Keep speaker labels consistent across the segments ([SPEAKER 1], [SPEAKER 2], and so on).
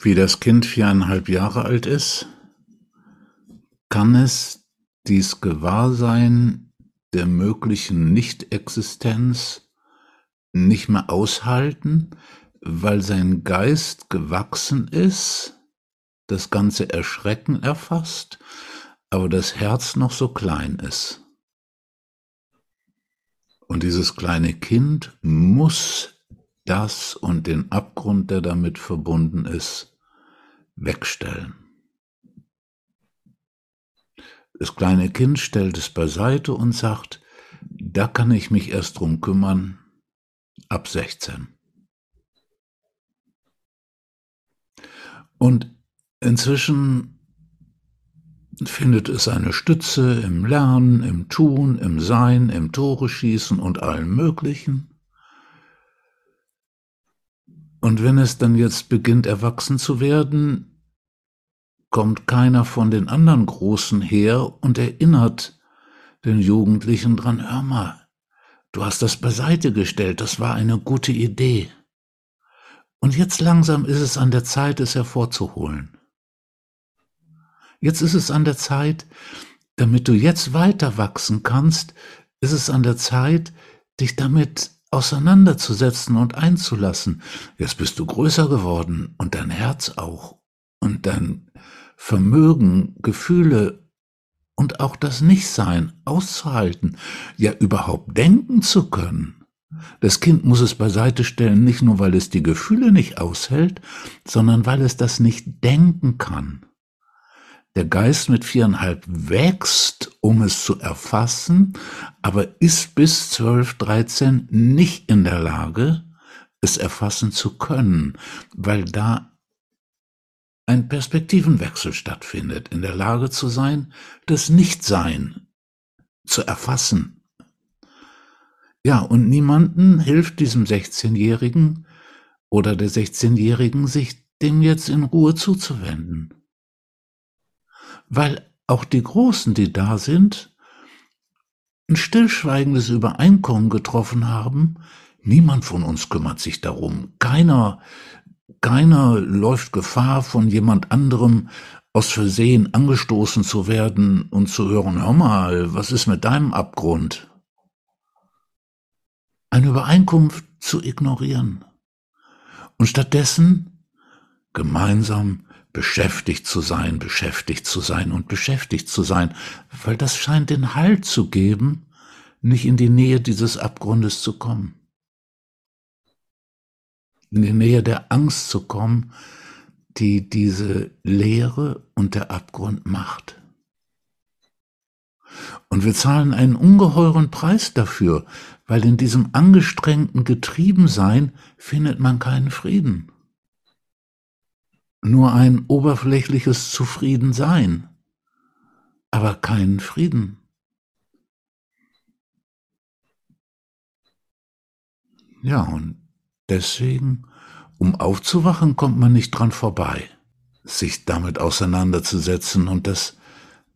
[SPEAKER 1] Wie das Kind viereinhalb Jahre alt ist, kann es dies Gewahrsein der möglichen Nichtexistenz nicht mehr aushalten, weil sein Geist gewachsen ist, das ganze Erschrecken erfasst, aber das Herz noch so klein ist. Und dieses kleine Kind muss das und den Abgrund, der damit verbunden ist, wegstellen. Das kleine Kind stellt es beiseite und sagt, da kann ich mich erst drum kümmern, ab 16. Und inzwischen findet es eine Stütze im Lernen, im Tun, im Sein, im Tore schießen und allem Möglichen. Und wenn es dann jetzt beginnt, erwachsen zu werden, kommt keiner von den anderen Großen her und erinnert den Jugendlichen dran, hör mal, du hast das beiseite gestellt, das war eine gute Idee. Und jetzt langsam ist es an der Zeit, es hervorzuholen. Jetzt ist es an der Zeit, damit du jetzt weiter wachsen kannst, ist es an der Zeit, dich damit auseinanderzusetzen und einzulassen. Jetzt bist du größer geworden und dein Herz auch und dein Vermögen, Gefühle und auch das Nichtsein auszuhalten, ja überhaupt denken zu können. Das Kind muss es beiseite stellen, nicht nur weil es die Gefühle nicht aushält, sondern weil es das nicht denken kann. Der Geist mit viereinhalb wächst, um es zu erfassen, aber ist bis zwölf, dreizehn nicht in der Lage, es erfassen zu können, weil da ein Perspektivenwechsel stattfindet, in der Lage zu sein, das Nichtsein zu erfassen. Ja, und niemanden hilft diesem 16-Jährigen oder der 16-Jährigen, sich dem jetzt in Ruhe zuzuwenden weil auch die Großen, die da sind, ein stillschweigendes Übereinkommen getroffen haben. Niemand von uns kümmert sich darum. Keiner, keiner läuft Gefahr, von jemand anderem aus Versehen angestoßen zu werden und zu hören, hör mal, was ist mit deinem Abgrund? Eine Übereinkunft zu ignorieren und stattdessen gemeinsam beschäftigt zu sein, beschäftigt zu sein und beschäftigt zu sein, weil das scheint den Halt zu geben, nicht in die Nähe dieses Abgrundes zu kommen. In die Nähe der Angst zu kommen, die diese Leere und der Abgrund macht. Und wir zahlen einen ungeheuren Preis dafür, weil in diesem angestrengten Getriebensein findet man keinen Frieden nur ein oberflächliches Zufriedensein, aber keinen Frieden. Ja, und deswegen, um aufzuwachen, kommt man nicht dran vorbei, sich damit auseinanderzusetzen, und das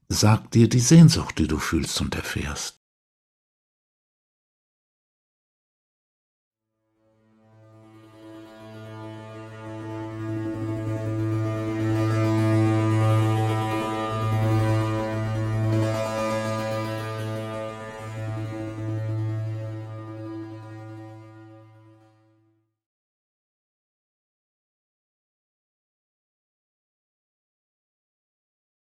[SPEAKER 1] sagt dir die Sehnsucht, die du fühlst und erfährst.